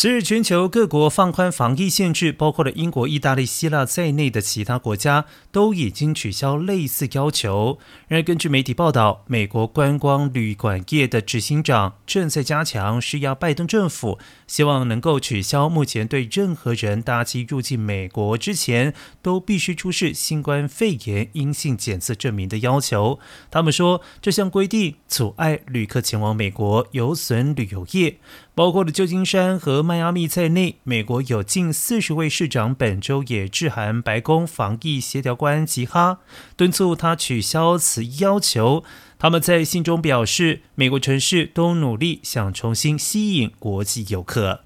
随日全球各国放宽防疫限制，包括了英国、意大利、希腊在内的其他国家都已经取消类似要求。然而，根据媒体报道，美国观光旅馆业的执行长正在加强施压拜登政府，希望能够取消目前对任何人搭机入境美国之前都必须出示新冠肺炎阴性检测证明的要求。他们说，这项规定阻碍旅客前往美国，有损旅游业。包括了旧金山和迈阿密在内，美国有近四十位市长本周也致函白宫防疫协调官吉哈，敦促他取消此要求。他们在信中表示，美国城市都努力想重新吸引国际游客。